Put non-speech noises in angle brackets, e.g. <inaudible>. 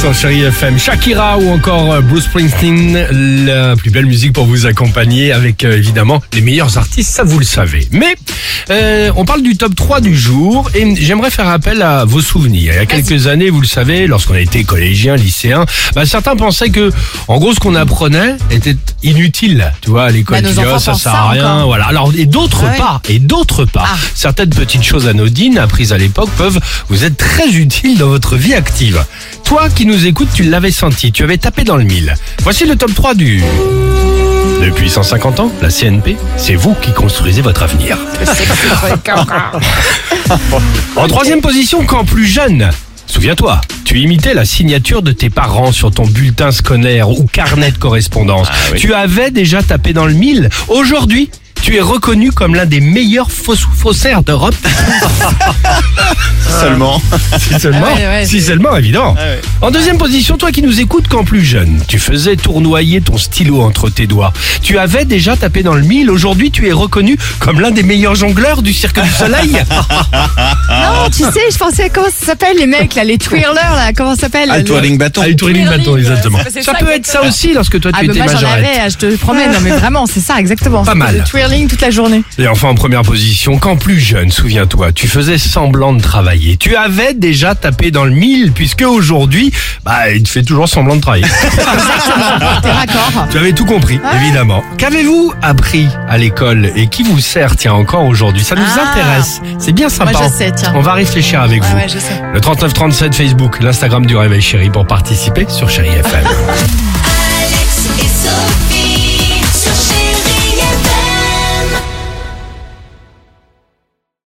sur Chéri FM. Shakira ou encore euh, Bruce Springsteen, la plus belle musique pour vous accompagner avec euh, évidemment les meilleurs artistes, ça vous le savez. Mais euh, on parle du top 3 du jour et j'aimerais faire appel à vos souvenirs. Il y a quelques années, vous le savez, lorsqu'on était collégien, lycéen, bah, certains pensaient que en gros ce qu'on apprenait était inutile. Tu vois, à l'école, Bah, Oh, ça sert à rien. encore. Voilà. Alors et d'autres Ah ouais. pas, et d'autres pas. Ah. Certaines petites choses anodines apprises à l'époque peuvent vous être très utiles dans votre vie active. Toi qui nous écoutes, tu l'avais senti, tu avais tapé dans le mille. Voici le top 3 du... Depuis 150 ans, la CNP, c'est vous qui construisez votre avenir. <laughs> En troisième position, quand plus jeune, souviens-toi, tu imitais la signature de tes parents sur ton bulletin scolaire ou carnet de correspondance. Tu avais déjà tapé dans le mille. Aujourd'hui, tu es reconnu comme l'un des meilleurs faussaires d'Europe. <laughs> Seulement. Si seulement, Ah ouais, ouais, si c'est- seulement, évidemment. Ah ouais. En deuxième position, toi qui nous écoutes quand plus jeune, tu faisais tournoyer ton stylo entre tes doigts. Tu avais déjà tapé dans le mille. Aujourd'hui, tu es reconnu comme l'un des meilleurs jongleurs du Cirque du Soleil. <laughs> Non, tu sais, je pensais, comment ça s'appelle les mecs là, les twirlers là, comment ça s'appelle Ah, le twirling bâton. Ah, le twirling bâton, exactement. Ça ça, peut être ça aussi lorsque toi tu Ah, mais étais moi j'en majorette. avais, je te promets, non mais vraiment, c'est ça, exactement. Pas mal. Le twirling toute la journée. Et enfin en première position, quand plus jeune, souviens-toi, tu faisais semblant de travailler. Tu avais déjà tapé dans le mille, puisque aujourd'hui, bah, il te fait toujours semblant de travailler. <laughs> T'es tu avais tout compris, évidemment. Qu'avez-vous appris à l'école et qui vous sert, tiens, encore aujourd'hui? Ça nous Ah. intéresse. C'est bien sympa. Moi, je sais, tiens. On va réfléchir avec Ouais, vous. ouais, je sais. Le 3937 Facebook, l'Instagram du Réveil Chéri pour participer sur Chéri FM. <laughs>